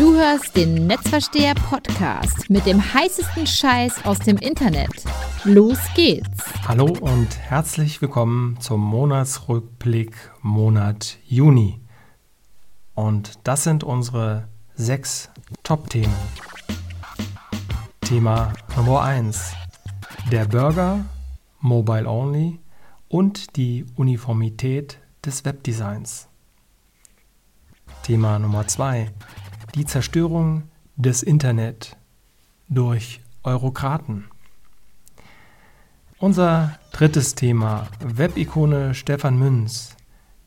Du hörst den Netzversteher Podcast mit dem heißesten Scheiß aus dem Internet. Los geht's. Hallo und herzlich willkommen zum Monatsrückblick Monat Juni. Und das sind unsere sechs Top-Themen. Thema Nummer 1. Der Burger, Mobile Only und die Uniformität des Webdesigns. Thema Nummer 2 die Zerstörung des Internet durch Eurokraten. Unser drittes Thema, Webikone Stefan Münz,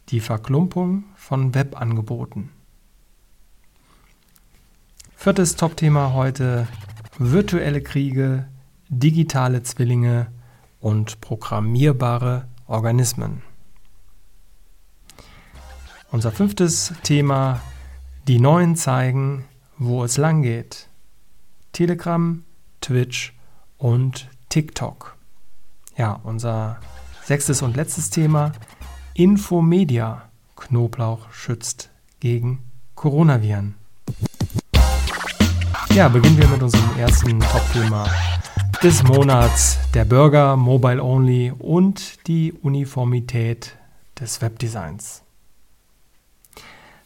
die Verklumpung von Webangeboten. Viertes Topthema heute, virtuelle Kriege, digitale Zwillinge und programmierbare Organismen. Unser fünftes Thema, die neuen zeigen, wo es lang geht. Telegram, Twitch und TikTok. Ja, unser sechstes und letztes Thema. Infomedia. Knoblauch schützt gegen Coronaviren. Ja, beginnen wir mit unserem ersten Top-Thema des Monats. Der Burger, Mobile Only und die Uniformität des Webdesigns.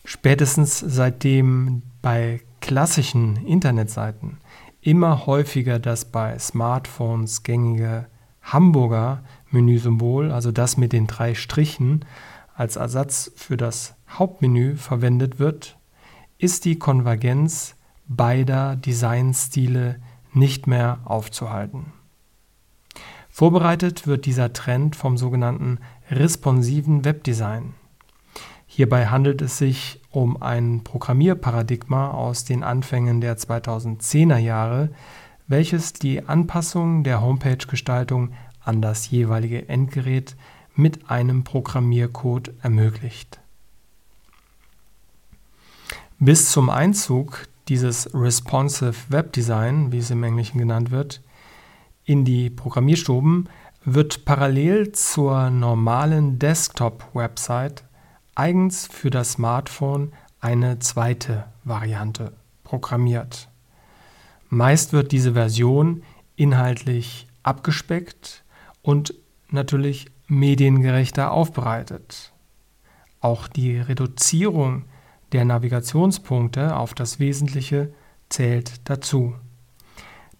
Spätestens seitdem bei klassischen Internetseiten immer häufiger das bei Smartphones gängige Hamburger Menüsymbol, also das mit den drei Strichen, als Ersatz für das Hauptmenü verwendet wird, ist die Konvergenz beider Designstile nicht mehr aufzuhalten. Vorbereitet wird dieser Trend vom sogenannten responsiven Webdesign. Hierbei handelt es sich um ein Programmierparadigma aus den Anfängen der 2010er Jahre, welches die Anpassung der Homepage-Gestaltung an das jeweilige Endgerät mit einem Programmiercode ermöglicht. Bis zum Einzug dieses Responsive Web Design, wie es im Englischen genannt wird, in die Programmierstuben wird parallel zur normalen Desktop-Website eigens für das Smartphone eine zweite Variante programmiert. Meist wird diese Version inhaltlich abgespeckt und natürlich mediengerechter aufbereitet. Auch die Reduzierung der Navigationspunkte auf das Wesentliche zählt dazu.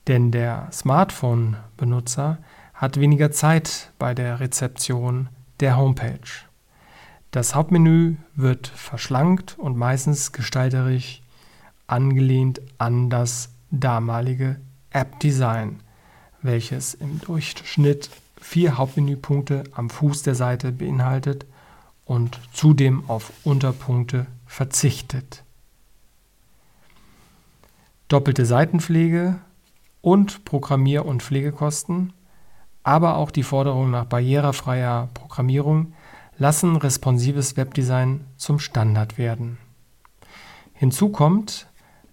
Denn der Smartphone-Benutzer hat weniger Zeit bei der Rezeption der Homepage. Das Hauptmenü wird verschlankt und meistens gestalterisch angelehnt an das damalige App-Design, welches im Durchschnitt vier Hauptmenüpunkte am Fuß der Seite beinhaltet und zudem auf Unterpunkte verzichtet. Doppelte Seitenpflege und Programmier- und Pflegekosten, aber auch die Forderung nach barrierefreier Programmierung lassen responsives Webdesign zum Standard werden. Hinzu kommt,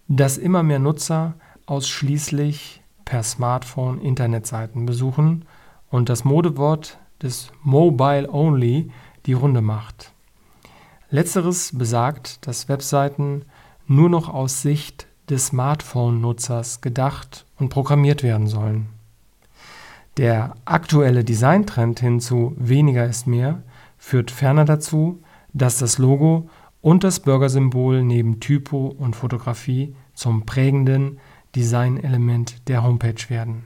dass immer mehr Nutzer ausschließlich per Smartphone Internetseiten besuchen und das Modewort des Mobile Only die Runde macht. Letzteres besagt, dass Webseiten nur noch aus Sicht des Smartphone-Nutzers gedacht und programmiert werden sollen. Der aktuelle Designtrend hin zu weniger ist mehr führt ferner dazu, dass das Logo und das Burgersymbol neben Typo und Fotografie zum prägenden Designelement der Homepage werden.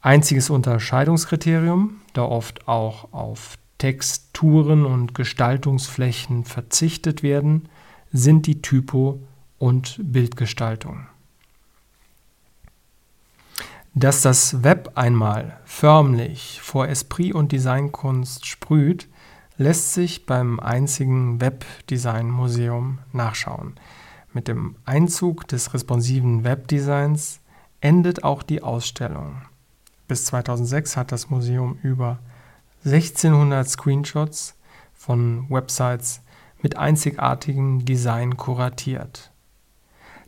Einziges Unterscheidungskriterium, da oft auch auf Texturen und Gestaltungsflächen verzichtet werden, sind die Typo und Bildgestaltung. Dass das Web einmal förmlich vor Esprit und Designkunst sprüht, lässt sich beim einzigen Webdesign-Museum nachschauen. Mit dem Einzug des responsiven Webdesigns endet auch die Ausstellung. Bis 2006 hat das Museum über 1600 Screenshots von Websites mit einzigartigem Design kuratiert.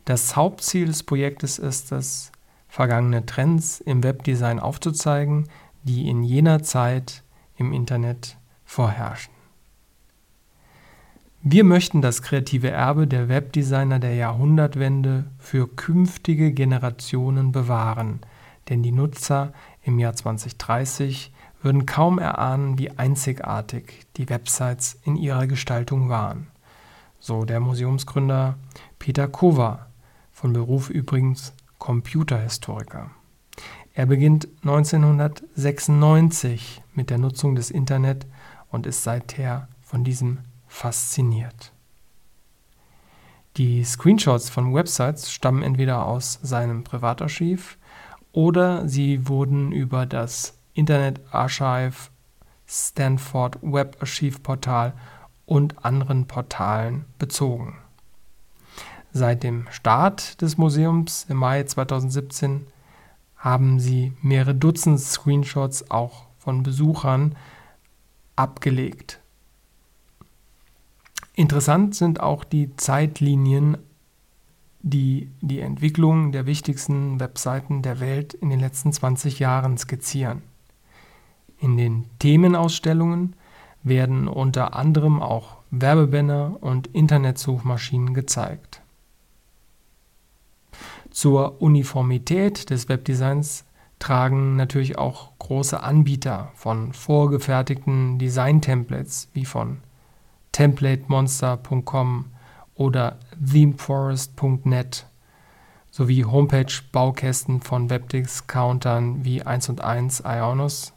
Das Hauptziel des Projektes ist es, vergangene Trends im Webdesign aufzuzeigen, die in jener Zeit im Internet vorherrschen. Wir möchten das kreative Erbe der Webdesigner der Jahrhundertwende für künftige Generationen bewahren, denn die Nutzer im Jahr 2030 würden kaum erahnen, wie einzigartig die Websites in ihrer Gestaltung waren. So der Museumsgründer Peter Kova, von Beruf übrigens Computerhistoriker. Er beginnt 1996 mit der Nutzung des Internet und ist seither von diesem fasziniert. Die Screenshots von Websites stammen entweder aus seinem Privatarchiv oder sie wurden über das Internet Archive, Stanford Web Archive Portal und anderen Portalen bezogen. Seit dem Start des Museums im Mai 2017 haben sie mehrere Dutzend Screenshots auch von Besuchern abgelegt. Interessant sind auch die Zeitlinien, die die Entwicklung der wichtigsten Webseiten der Welt in den letzten 20 Jahren skizzieren. In den Themenausstellungen werden unter anderem auch Werbebanner und Internetsuchmaschinen gezeigt. Zur Uniformität des Webdesigns tragen natürlich auch große Anbieter von vorgefertigten Design-Templates wie von templatemonster.com oder themeforest.net sowie Homepage-Baukästen von Webdiscountern wie 1 und 1 Ionos,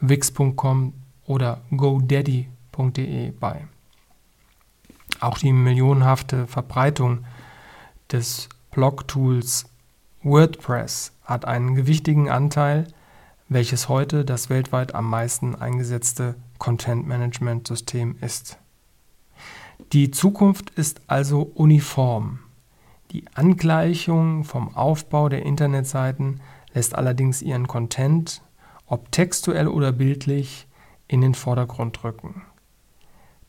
wix.com oder godaddy.de bei. Auch die millionenhafte Verbreitung des Blog-Tools WordPress hat einen gewichtigen Anteil, welches heute das weltweit am meisten eingesetzte Content-Management-System ist. Die Zukunft ist also uniform. Die Angleichung vom Aufbau der Internetseiten lässt allerdings ihren Content, ob textuell oder bildlich, in den Vordergrund rücken.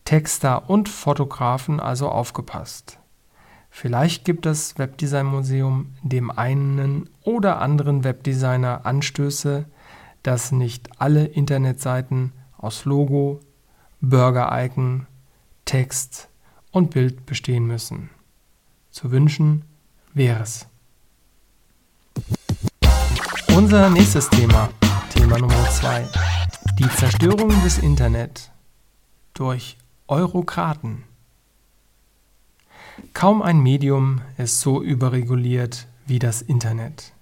Texter und Fotografen also aufgepasst. Vielleicht gibt das Webdesign Museum dem einen oder anderen Webdesigner Anstöße, dass nicht alle Internetseiten aus Logo, Burger-Icon, Text und Bild bestehen müssen. Zu wünschen wäre es. Unser nächstes Thema, Thema Nummer 2, die Zerstörung des Internet durch Eurokraten. Kaum ein Medium ist so überreguliert wie das Internet.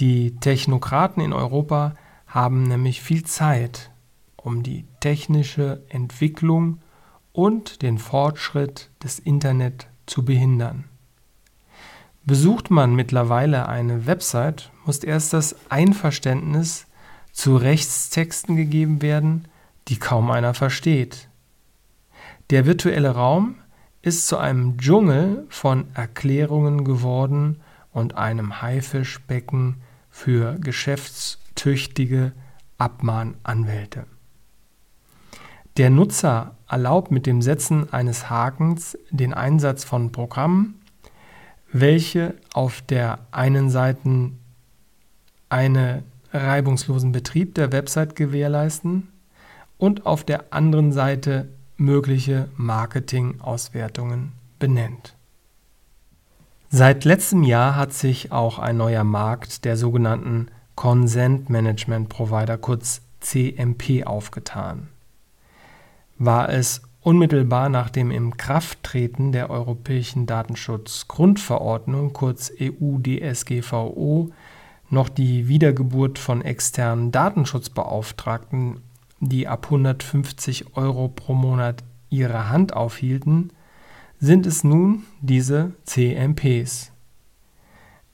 Die Technokraten in Europa haben nämlich viel Zeit, um die technische Entwicklung und den Fortschritt des Internet zu behindern. Besucht man mittlerweile eine Website, muss erst das Einverständnis zu Rechtstexten gegeben werden, die kaum einer versteht. Der virtuelle Raum ist zu einem Dschungel von Erklärungen geworden und einem Haifischbecken für geschäftstüchtige Abmahnanwälte. Der Nutzer erlaubt mit dem Setzen eines Hakens den Einsatz von Programmen, welche auf der einen Seite einen reibungslosen Betrieb der Website gewährleisten und auf der anderen Seite mögliche Marketingauswertungen benennt. Seit letztem Jahr hat sich auch ein neuer Markt der sogenannten Consent Management Provider kurz CMP aufgetan. War es unmittelbar nach dem Inkrafttreten der Europäischen Datenschutzgrundverordnung kurz EU-DSGVO noch die Wiedergeburt von externen Datenschutzbeauftragten die ab 150 Euro pro Monat ihre Hand aufhielten, sind es nun diese CMPs.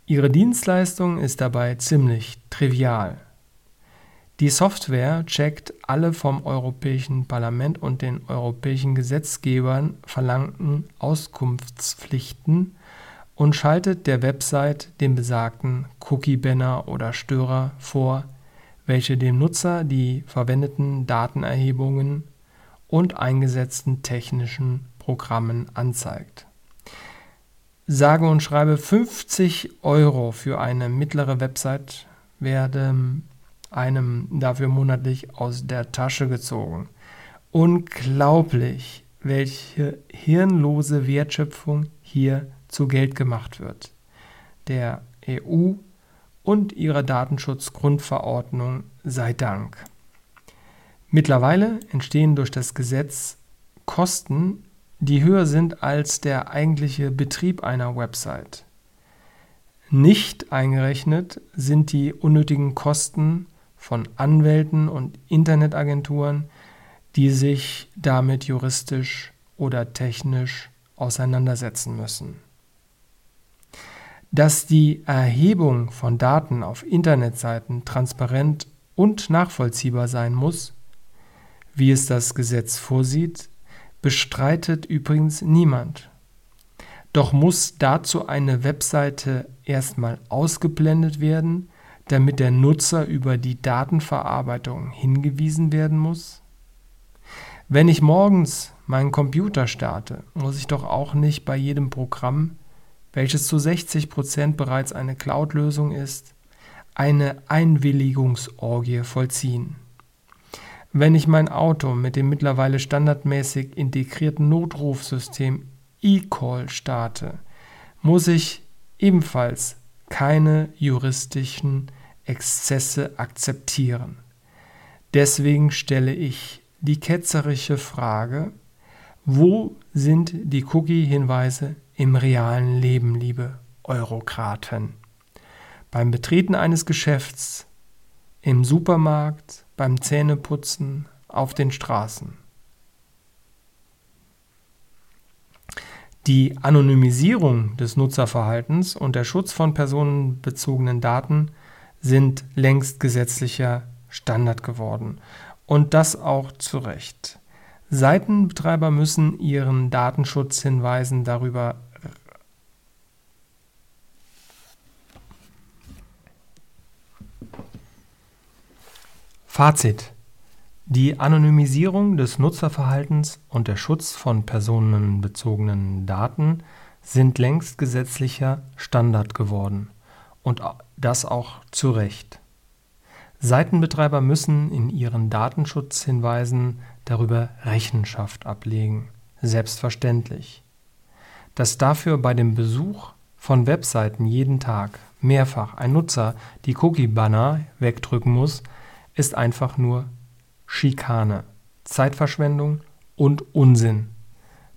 Ihre Dienstleistung ist dabei ziemlich trivial. Die Software checkt alle vom Europäischen Parlament und den europäischen Gesetzgebern verlangten Auskunftspflichten und schaltet der Website den besagten Cookie-Banner oder Störer vor, welche dem Nutzer die verwendeten Datenerhebungen und eingesetzten technischen Programmen anzeigt. Sage und schreibe 50 Euro für eine mittlere Website werden einem dafür monatlich aus der Tasche gezogen. Unglaublich, welche hirnlose Wertschöpfung hier zu Geld gemacht wird. Der EU und ihrer Datenschutzgrundverordnung sei Dank. Mittlerweile entstehen durch das Gesetz Kosten, die höher sind als der eigentliche Betrieb einer Website. Nicht eingerechnet sind die unnötigen Kosten von Anwälten und Internetagenturen, die sich damit juristisch oder technisch auseinandersetzen müssen. Dass die Erhebung von Daten auf Internetseiten transparent und nachvollziehbar sein muss, wie es das Gesetz vorsieht, bestreitet übrigens niemand. Doch muss dazu eine Webseite erstmal ausgeblendet werden, damit der Nutzer über die Datenverarbeitung hingewiesen werden muss? Wenn ich morgens meinen Computer starte, muss ich doch auch nicht bei jedem Programm welches zu 60 Prozent bereits eine Cloud-Lösung ist, eine Einwilligungsorgie vollziehen. Wenn ich mein Auto mit dem mittlerweile standardmäßig integrierten Notrufsystem eCall starte, muss ich ebenfalls keine juristischen Exzesse akzeptieren. Deswegen stelle ich die ketzerische Frage, wo sind die Cookie-Hinweise im realen Leben, liebe Eurokraten. Beim Betreten eines Geschäfts, im Supermarkt, beim Zähneputzen, auf den Straßen. Die Anonymisierung des Nutzerverhaltens und der Schutz von personenbezogenen Daten sind längst gesetzlicher Standard geworden. Und das auch zu Recht. Seitenbetreiber müssen ihren Datenschutzhinweisen darüber Fazit. Die Anonymisierung des Nutzerverhaltens und der Schutz von personenbezogenen Daten sind längst gesetzlicher Standard geworden und das auch zu Recht. Seitenbetreiber müssen in ihren Datenschutzhinweisen darüber Rechenschaft ablegen, selbstverständlich. Dass dafür bei dem Besuch von Webseiten jeden Tag mehrfach ein Nutzer die Cookie-Banner wegdrücken muss, ist einfach nur Schikane, Zeitverschwendung und Unsinn.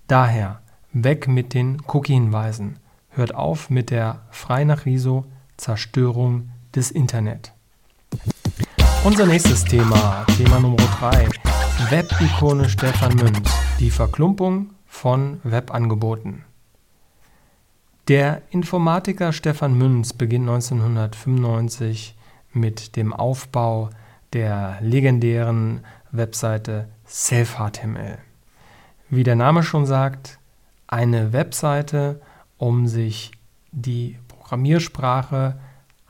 Daher weg mit den Cookie-Hinweisen. Hört auf mit der frei nach Riso Zerstörung des Internet. Unser nächstes Thema, Thema Nummer 3, Web-Ikone Stefan Münz, die Verklumpung von Webangeboten. Der Informatiker Stefan Münz beginnt 1995 mit dem Aufbau der legendären Webseite Self-HTML. Wie der Name schon sagt, eine Webseite, um sich die Programmiersprache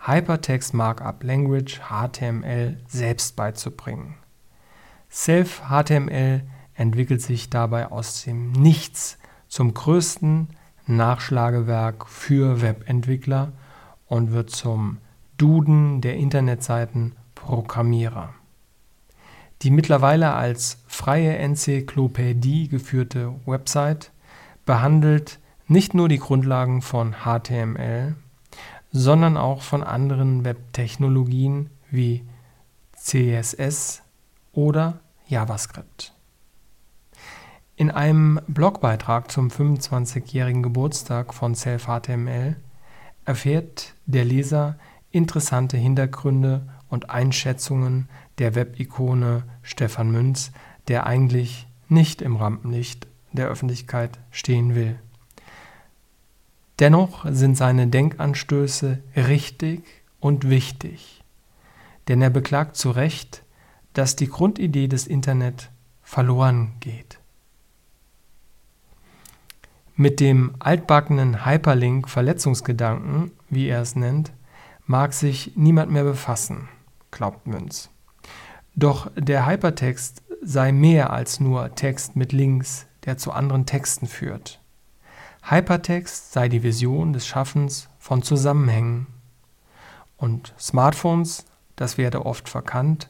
Hypertext Markup Language HTML selbst beizubringen. Self-HTML entwickelt sich dabei aus dem Nichts zum größten Nachschlagewerk für Webentwickler und wird zum Duden der Internetseiten Programmierer. Die mittlerweile als freie Enzyklopädie geführte Website behandelt nicht nur die Grundlagen von HTML, sondern auch von anderen Webtechnologien wie CSS oder JavaScript. In einem Blogbeitrag zum 25-jährigen Geburtstag von Self-HTML erfährt der Leser interessante Hintergründe und Einschätzungen der Webikone Stefan Münz, der eigentlich nicht im Rampenlicht der Öffentlichkeit stehen will. Dennoch sind seine Denkanstöße richtig und wichtig, denn er beklagt zu Recht, dass die Grundidee des Internet verloren geht. Mit dem altbackenen Hyperlink-Verletzungsgedanken, wie er es nennt, mag sich niemand mehr befassen glaubt Münz. Doch der Hypertext sei mehr als nur Text mit Links, der zu anderen Texten führt. Hypertext sei die Vision des Schaffens von Zusammenhängen. Und Smartphones, das werde oft verkannt,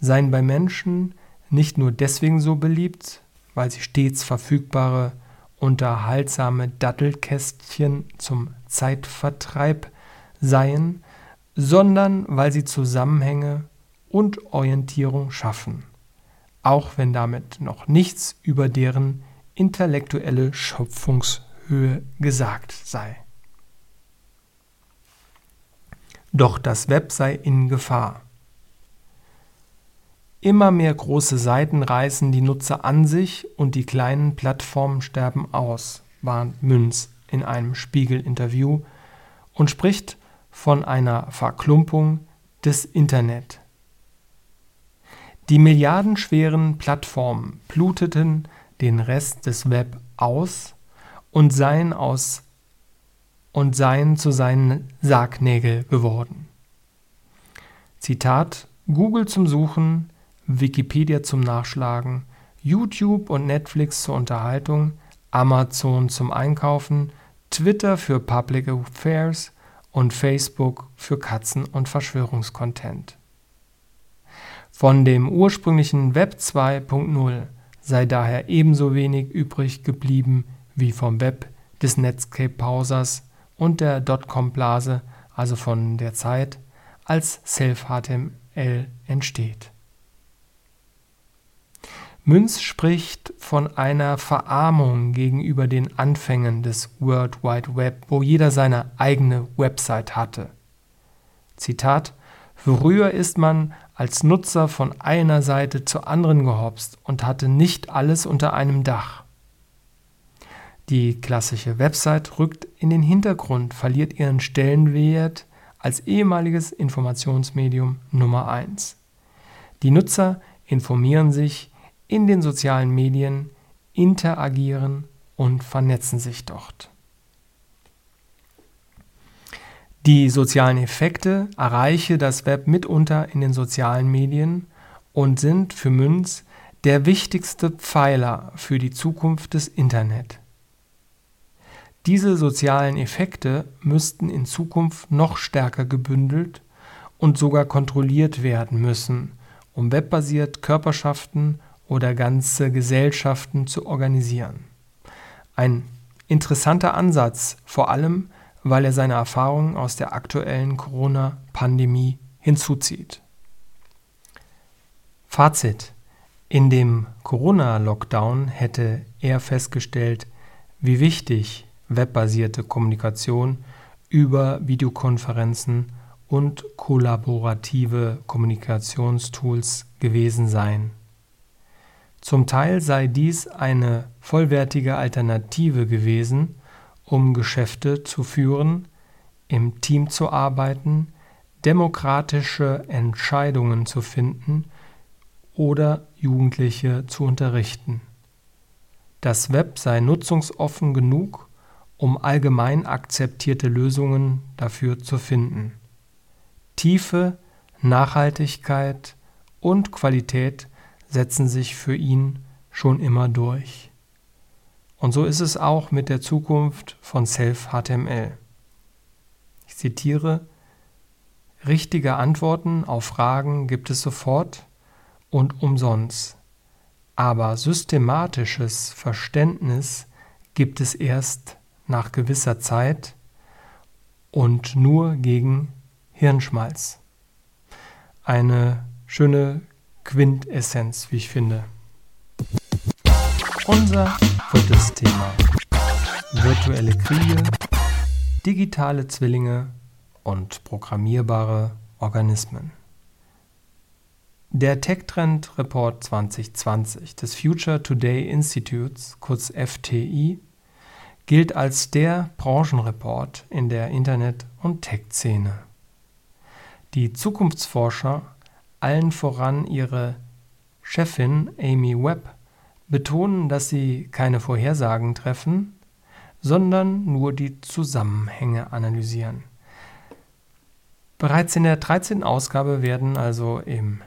seien bei Menschen nicht nur deswegen so beliebt, weil sie stets verfügbare, unterhaltsame Dattelkästchen zum Zeitvertreib seien, sondern weil sie Zusammenhänge und Orientierung schaffen, auch wenn damit noch nichts über deren intellektuelle Schöpfungshöhe gesagt sei. Doch das Web sei in Gefahr. Immer mehr große Seiten reißen die Nutzer an sich und die kleinen Plattformen sterben aus, warnt Münz in einem Spiegel-Interview und spricht von einer Verklumpung des Internet. Die milliardenschweren Plattformen bluteten den Rest des Web aus und seien aus und seien zu seinen Sargnägel geworden. Zitat Google zum Suchen, Wikipedia zum Nachschlagen, YouTube und Netflix zur Unterhaltung, Amazon zum Einkaufen, Twitter für Public Affairs und Facebook für Katzen- und Verschwörungskontent. Von dem ursprünglichen Web 2.0 sei daher ebenso wenig übrig geblieben wie vom Web des Netscape-Pausers und der Dotcom-Blase, also von der Zeit, als Self-HTML entsteht. Münz spricht von einer Verarmung gegenüber den Anfängen des World Wide Web, wo jeder seine eigene Website hatte. Zitat Früher ist man als Nutzer von einer Seite zur anderen gehopst und hatte nicht alles unter einem Dach. Die klassische Website rückt in den Hintergrund, verliert ihren Stellenwert als ehemaliges Informationsmedium Nummer 1. Die Nutzer informieren sich in den sozialen Medien, interagieren und vernetzen sich dort. Die sozialen Effekte erreiche das Web mitunter in den sozialen Medien und sind für Münz der wichtigste Pfeiler für die Zukunft des Internet. Diese sozialen Effekte müssten in Zukunft noch stärker gebündelt und sogar kontrolliert werden müssen, um webbasiert Körperschaften oder ganze Gesellschaften zu organisieren. Ein interessanter Ansatz, vor allem weil er seine Erfahrungen aus der aktuellen Corona-Pandemie hinzuzieht. Fazit. In dem Corona-Lockdown hätte er festgestellt, wie wichtig webbasierte Kommunikation über Videokonferenzen und kollaborative Kommunikationstools gewesen seien. Zum Teil sei dies eine vollwertige Alternative gewesen, um Geschäfte zu führen, im Team zu arbeiten, demokratische Entscheidungen zu finden oder Jugendliche zu unterrichten. Das Web sei nutzungsoffen genug, um allgemein akzeptierte Lösungen dafür zu finden. Tiefe, Nachhaltigkeit und Qualität setzen sich für ihn schon immer durch. Und so ist es auch mit der Zukunft von Self-HTML. Ich zitiere, richtige Antworten auf Fragen gibt es sofort und umsonst, aber systematisches Verständnis gibt es erst nach gewisser Zeit und nur gegen Hirnschmalz. Eine schöne Quintessenz, wie ich finde. Unser viertes Thema. Virtuelle Kriege, digitale Zwillinge und programmierbare Organismen. Der Tech-Trend Report 2020 des Future Today Institutes, kurz FTI, gilt als der Branchenreport in der Internet- und Tech-Szene. Die Zukunftsforscher allen voran ihre Chefin Amy Webb betonen, dass sie keine Vorhersagen treffen, sondern nur die Zusammenhänge analysieren. Bereits in der 13. Ausgabe werden also im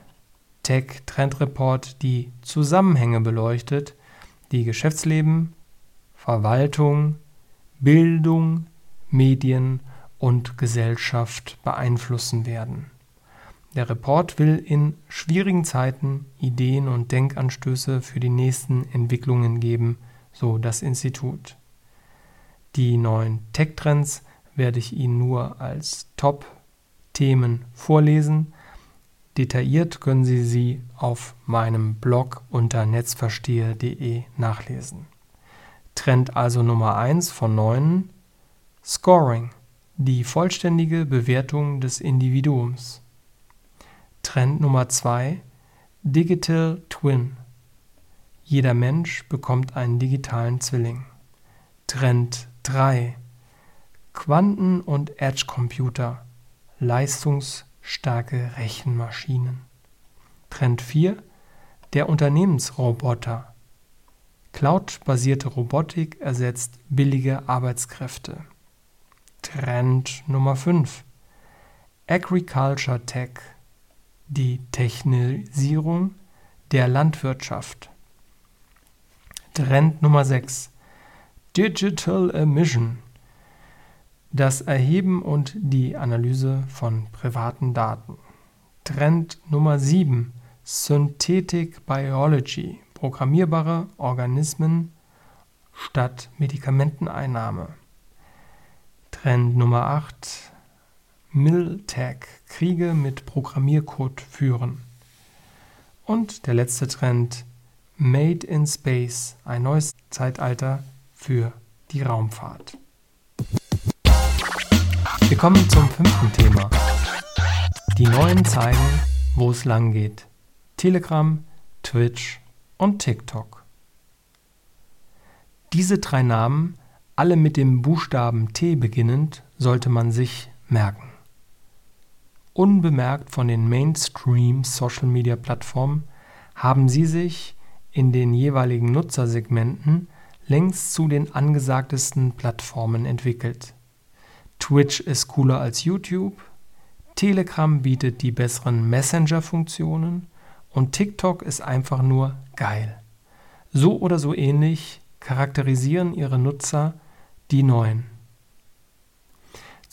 Tech Trend Report die Zusammenhänge beleuchtet, die Geschäftsleben, Verwaltung, Bildung, Medien und Gesellschaft beeinflussen werden. Der Report will in schwierigen Zeiten Ideen und Denkanstöße für die nächsten Entwicklungen geben, so das Institut. Die neuen Tech-Trends werde ich Ihnen nur als Top-Themen vorlesen. Detailliert können Sie sie auf meinem Blog unter netzverstehe.de nachlesen. Trend also Nummer 1 von 9 Scoring, die vollständige Bewertung des Individuums. Trend Nummer 2 Digital Twin. Jeder Mensch bekommt einen digitalen Zwilling. Trend 3 Quanten- und Edge-Computer, leistungsstarke Rechenmaschinen. Trend 4 Der Unternehmensroboter. Cloud-basierte Robotik ersetzt billige Arbeitskräfte. Trend Nummer 5 Agriculture Tech. Die Technisierung der Landwirtschaft. Trend Nummer 6 Digital Emission das Erheben und die Analyse von privaten Daten. Trend Nummer 7. Synthetic Biology. Programmierbare Organismen statt Medikamenteneinnahme. Trend Nummer 8. Miltech. Kriege mit Programmiercode führen. Und der letzte Trend. Made in Space. Ein neues Zeitalter für die Raumfahrt. Wir kommen zum fünften Thema. Die neuen zeigen, wo es lang geht. Telegram, Twitch und TikTok. Diese drei Namen, alle mit dem Buchstaben T beginnend, sollte man sich merken. Unbemerkt von den Mainstream-Social-Media-Plattformen haben sie sich in den jeweiligen Nutzersegmenten längst zu den angesagtesten Plattformen entwickelt. Twitch ist cooler als YouTube, Telegram bietet die besseren Messenger-Funktionen und TikTok ist einfach nur geil. So oder so ähnlich charakterisieren ihre Nutzer die neuen.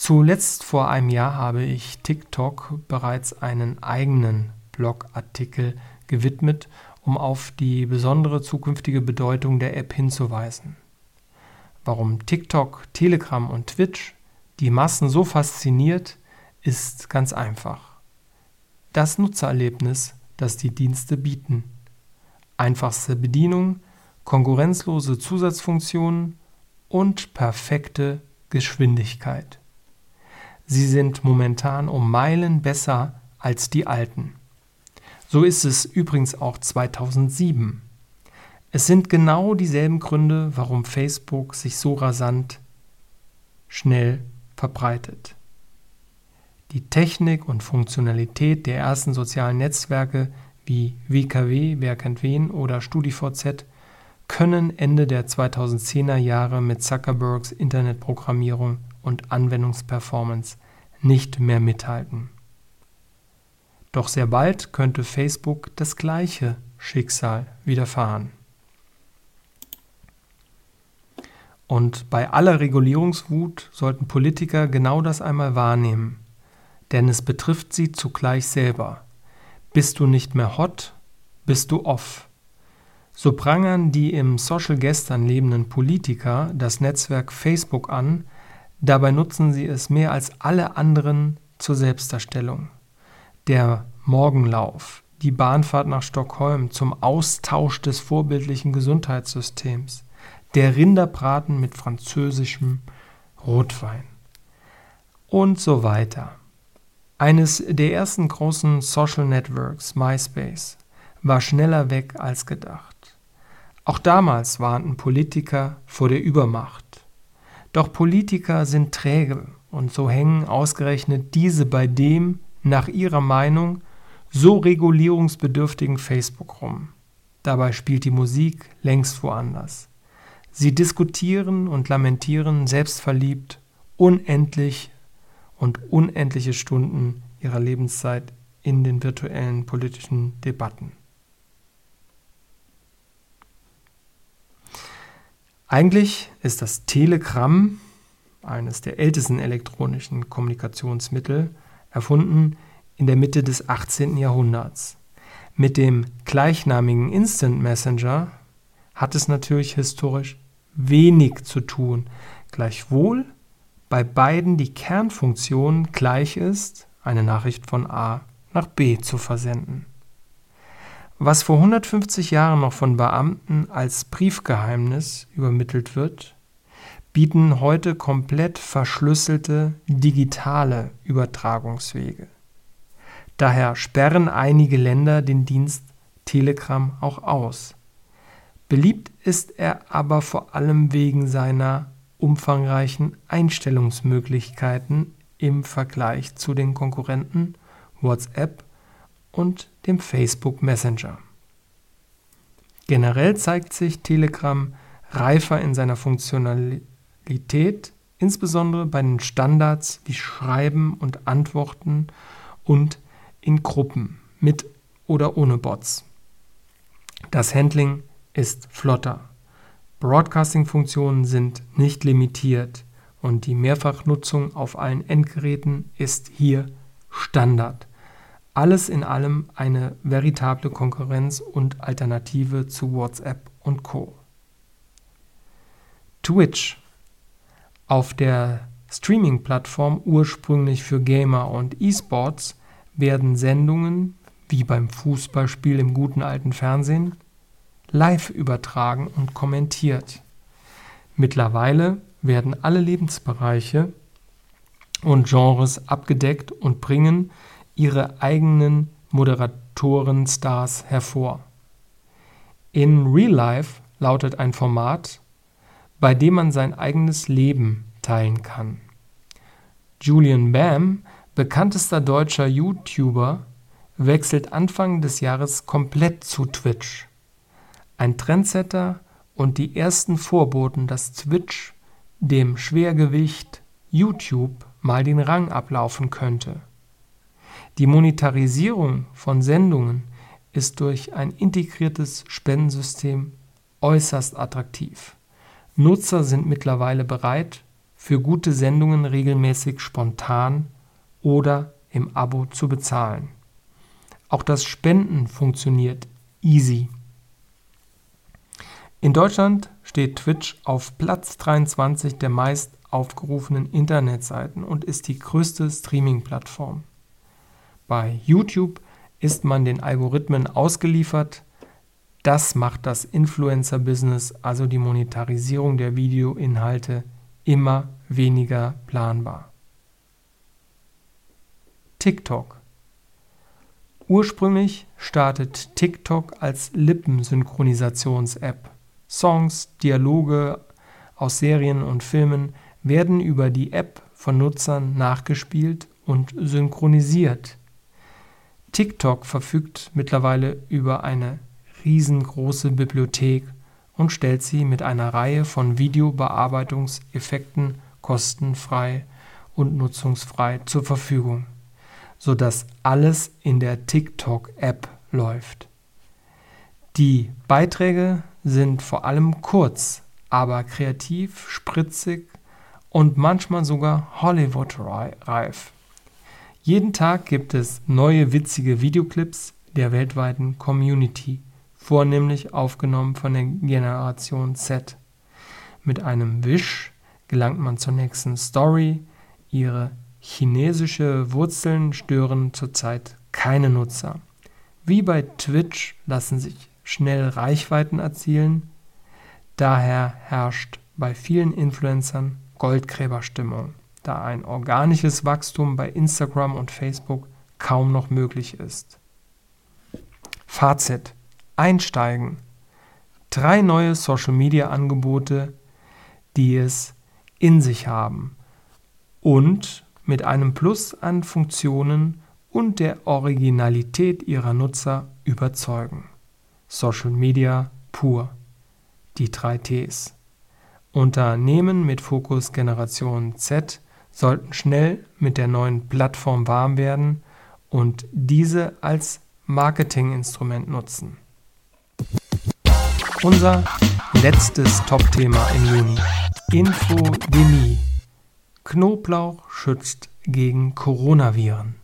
Zuletzt vor einem Jahr habe ich TikTok bereits einen eigenen Blogartikel gewidmet, um auf die besondere zukünftige Bedeutung der App hinzuweisen. Warum TikTok, Telegram und Twitch die Massen so fasziniert, ist ganz einfach. Das Nutzererlebnis, das die Dienste bieten. Einfachste Bedienung, konkurrenzlose Zusatzfunktionen und perfekte Geschwindigkeit. Sie sind momentan um Meilen besser als die alten. So ist es übrigens auch 2007. Es sind genau dieselben Gründe, warum Facebook sich so rasant schnell verbreitet. Die Technik und Funktionalität der ersten sozialen Netzwerke wie WKW, Wer kennt wen oder StudiVZ können Ende der 2010er Jahre mit Zuckerbergs Internetprogrammierung und Anwendungsperformance nicht mehr mithalten. Doch sehr bald könnte Facebook das gleiche Schicksal widerfahren. Und bei aller Regulierungswut sollten Politiker genau das einmal wahrnehmen, denn es betrifft sie zugleich selber. Bist du nicht mehr hot, bist du off. So prangern die im Social Gestern lebenden Politiker das Netzwerk Facebook an, dabei nutzen sie es mehr als alle anderen zur Selbstdarstellung. Der Morgenlauf, die Bahnfahrt nach Stockholm zum Austausch des vorbildlichen Gesundheitssystems, der Rinderbraten mit französischem Rotwein und so weiter. Eines der ersten großen Social Networks, MySpace, war schneller weg als gedacht. Auch damals warnten Politiker vor der Übermacht. Doch Politiker sind träge und so hängen ausgerechnet diese bei dem, nach ihrer Meinung, so regulierungsbedürftigen Facebook rum. Dabei spielt die Musik längst woanders. Sie diskutieren und lamentieren selbstverliebt unendlich und unendliche Stunden ihrer Lebenszeit in den virtuellen politischen Debatten. Eigentlich ist das Telegramm, eines der ältesten elektronischen Kommunikationsmittel, erfunden in der Mitte des 18. Jahrhunderts. Mit dem gleichnamigen Instant Messenger hat es natürlich historisch wenig zu tun, gleichwohl bei beiden die Kernfunktion gleich ist, eine Nachricht von A nach B zu versenden. Was vor 150 Jahren noch von Beamten als Briefgeheimnis übermittelt wird, bieten heute komplett verschlüsselte digitale Übertragungswege. Daher sperren einige Länder den Dienst Telegram auch aus. Beliebt ist er aber vor allem wegen seiner umfangreichen Einstellungsmöglichkeiten im Vergleich zu den Konkurrenten WhatsApp und dem Facebook Messenger. Generell zeigt sich Telegram reifer in seiner Funktionalität, insbesondere bei den Standards wie Schreiben und Antworten und in Gruppen mit oder ohne Bots. Das Handling ist flotter. Broadcasting-Funktionen sind nicht limitiert und die Mehrfachnutzung auf allen Endgeräten ist hier Standard. Alles in allem eine veritable Konkurrenz und Alternative zu WhatsApp und Co. Twitch. Auf der Streaming-Plattform ursprünglich für Gamer und E-Sports werden Sendungen, wie beim Fußballspiel im guten alten Fernsehen, live übertragen und kommentiert. Mittlerweile werden alle Lebensbereiche und Genres abgedeckt und bringen ihre eigenen Moderatoren-Stars hervor. In Real Life lautet ein Format, bei dem man sein eigenes Leben teilen kann. Julian Bam, bekanntester deutscher YouTuber, wechselt Anfang des Jahres komplett zu Twitch ein Trendsetter und die ersten Vorboten, dass Twitch dem Schwergewicht YouTube mal den Rang ablaufen könnte. Die Monetarisierung von Sendungen ist durch ein integriertes Spendensystem äußerst attraktiv. Nutzer sind mittlerweile bereit, für gute Sendungen regelmäßig spontan oder im Abo zu bezahlen. Auch das Spenden funktioniert easy. In Deutschland steht Twitch auf Platz 23 der meist aufgerufenen Internetseiten und ist die größte Streaming-Plattform. Bei YouTube ist man den Algorithmen ausgeliefert. Das macht das Influencer-Business, also die Monetarisierung der Videoinhalte, immer weniger planbar. TikTok. Ursprünglich startet TikTok als Lippensynchronisations-App. Songs, Dialoge aus Serien und Filmen werden über die App von Nutzern nachgespielt und synchronisiert. TikTok verfügt mittlerweile über eine riesengroße Bibliothek und stellt sie mit einer Reihe von Videobearbeitungseffekten kostenfrei und nutzungsfrei zur Verfügung, sodass alles in der TikTok-App läuft. Die Beiträge sind vor allem kurz, aber kreativ, spritzig und manchmal sogar Hollywood-reif. Jeden Tag gibt es neue witzige Videoclips der weltweiten Community, vornehmlich aufgenommen von der Generation Z. Mit einem Wisch gelangt man zur nächsten Story. Ihre chinesische Wurzeln stören zurzeit keine Nutzer. Wie bei Twitch lassen sich schnell Reichweiten erzielen. Daher herrscht bei vielen Influencern Goldgräberstimmung, da ein organisches Wachstum bei Instagram und Facebook kaum noch möglich ist. Fazit. Einsteigen. Drei neue Social-Media-Angebote, die es in sich haben und mit einem Plus an Funktionen und der Originalität ihrer Nutzer überzeugen. Social Media pur. Die drei Ts. Unternehmen mit Fokus Generation Z sollten schnell mit der neuen Plattform warm werden und diese als Marketinginstrument nutzen. Unser letztes Top-Thema im Juni. Infodemie. Knoblauch schützt gegen Coronaviren.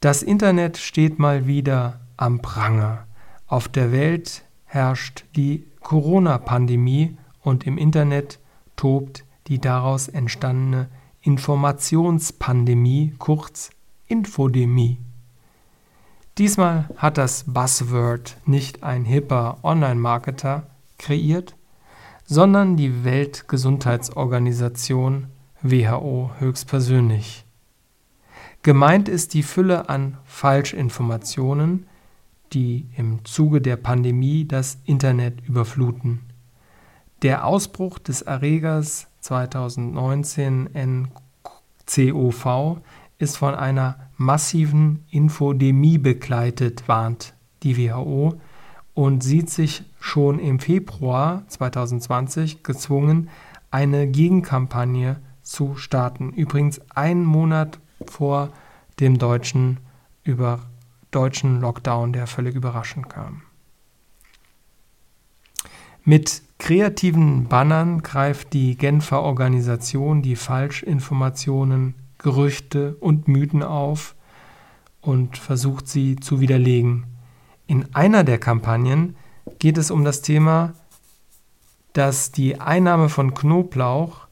Das Internet steht mal wieder am Pranger. Auf der Welt herrscht die Corona-Pandemie und im Internet tobt die daraus entstandene Informationspandemie, kurz Infodemie. Diesmal hat das Buzzword nicht ein hipper Online-Marketer kreiert, sondern die Weltgesundheitsorganisation WHO höchstpersönlich. Gemeint ist die Fülle an Falschinformationen, die im Zuge der Pandemie das Internet überfluten. Der Ausbruch des Erregers 2019 NCOV ist von einer massiven Infodemie begleitet, warnt die WHO und sieht sich schon im Februar 2020 gezwungen, eine Gegenkampagne zu starten. Übrigens einen Monat vor dem deutschen, über, deutschen Lockdown, der völlig überraschend kam. Mit kreativen Bannern greift die Genfer Organisation die Falschinformationen, Gerüchte und Mythen auf und versucht sie zu widerlegen. In einer der Kampagnen geht es um das Thema, dass die Einnahme von Knoblauch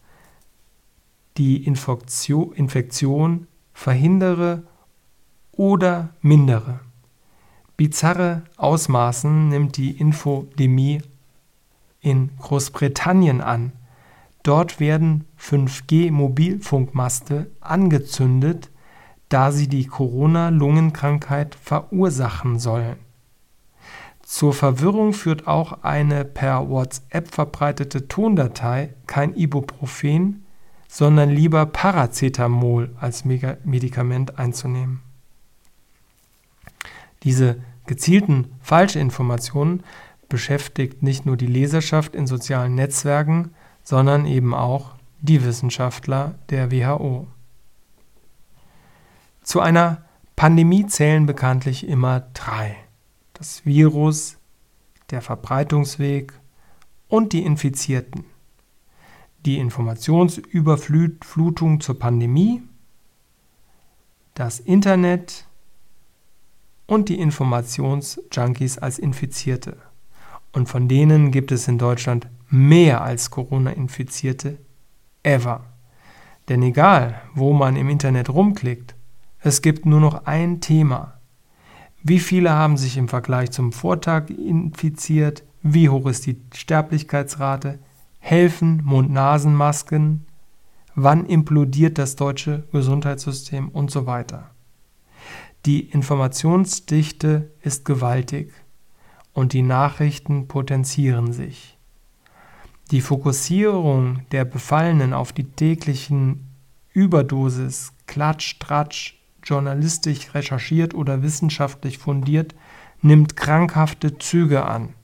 die Infektion verhindere oder mindere. Bizarre Ausmaßen nimmt die Infodemie in Großbritannien an. Dort werden 5G-Mobilfunkmaste angezündet, da sie die Corona-Lungenkrankheit verursachen sollen. Zur Verwirrung führt auch eine per WhatsApp verbreitete Tondatei kein Ibuprofen, sondern lieber Paracetamol als Medikament einzunehmen. Diese gezielten Falschinformationen beschäftigt nicht nur die Leserschaft in sozialen Netzwerken, sondern eben auch die Wissenschaftler der WHO. Zu einer Pandemie zählen bekanntlich immer drei. Das Virus, der Verbreitungsweg und die Infizierten. Die Informationsüberflutung zur Pandemie, das Internet und die Informationsjunkies als Infizierte. Und von denen gibt es in Deutschland mehr als Corona-Infizierte ever. Denn egal, wo man im Internet rumklickt, es gibt nur noch ein Thema. Wie viele haben sich im Vergleich zum Vortag infiziert? Wie hoch ist die Sterblichkeitsrate? Helfen Mund-Nasen-Masken? Wann implodiert das deutsche Gesundheitssystem und so weiter? Die Informationsdichte ist gewaltig und die Nachrichten potenzieren sich. Die Fokussierung der Befallenen auf die täglichen Überdosis, Klatsch, Tratsch, journalistisch recherchiert oder wissenschaftlich fundiert, nimmt krankhafte Züge an.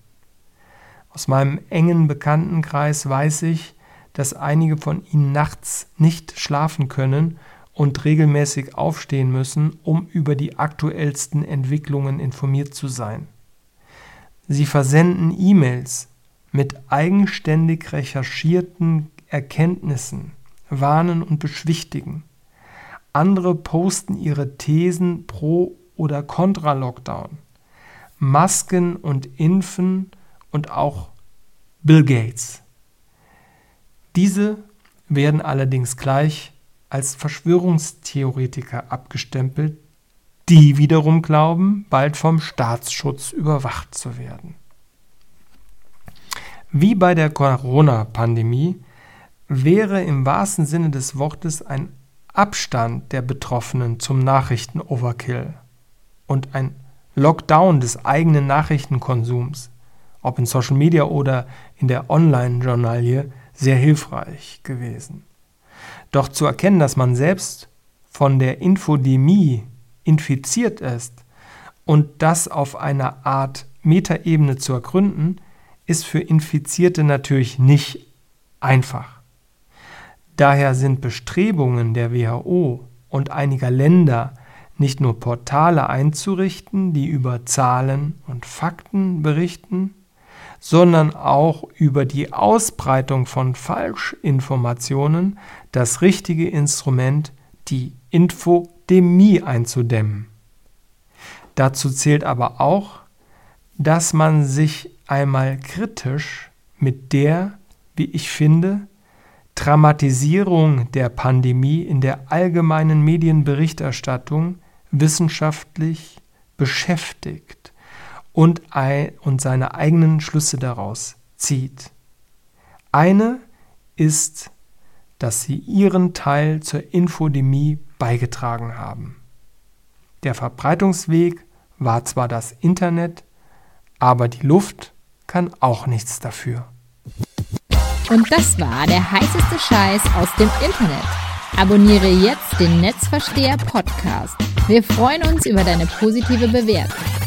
Aus meinem engen Bekanntenkreis weiß ich, dass einige von ihnen nachts nicht schlafen können und regelmäßig aufstehen müssen, um über die aktuellsten Entwicklungen informiert zu sein. Sie versenden E-Mails mit eigenständig recherchierten Erkenntnissen, warnen und beschwichtigen. Andere posten ihre Thesen pro oder contra Lockdown. Masken und Impfen und auch Bill Gates. Diese werden allerdings gleich als Verschwörungstheoretiker abgestempelt, die wiederum glauben, bald vom Staatsschutz überwacht zu werden. Wie bei der Corona-Pandemie wäre im wahrsten Sinne des Wortes ein Abstand der Betroffenen zum Nachrichten-Overkill und ein Lockdown des eigenen Nachrichtenkonsums, ob in Social Media oder in der Online-Journalie, sehr hilfreich gewesen. Doch zu erkennen, dass man selbst von der Infodemie infiziert ist und das auf einer Art Metaebene zu ergründen, ist für Infizierte natürlich nicht einfach. Daher sind Bestrebungen der WHO und einiger Länder, nicht nur Portale einzurichten, die über Zahlen und Fakten berichten, sondern auch über die Ausbreitung von Falschinformationen das richtige Instrument, die Infodemie einzudämmen. Dazu zählt aber auch, dass man sich einmal kritisch mit der, wie ich finde, Dramatisierung der Pandemie in der allgemeinen Medienberichterstattung wissenschaftlich beschäftigt und, und seine eigenen Schlüsse daraus zieht. Eine ist, dass sie ihren Teil zur Infodemie beigetragen haben. Der Verbreitungsweg war zwar das Internet, aber die Luft kann auch nichts dafür. Und das war der heißeste Scheiß aus dem Internet. Abonniere jetzt den Netzversteher Podcast. Wir freuen uns über deine positive Bewertung.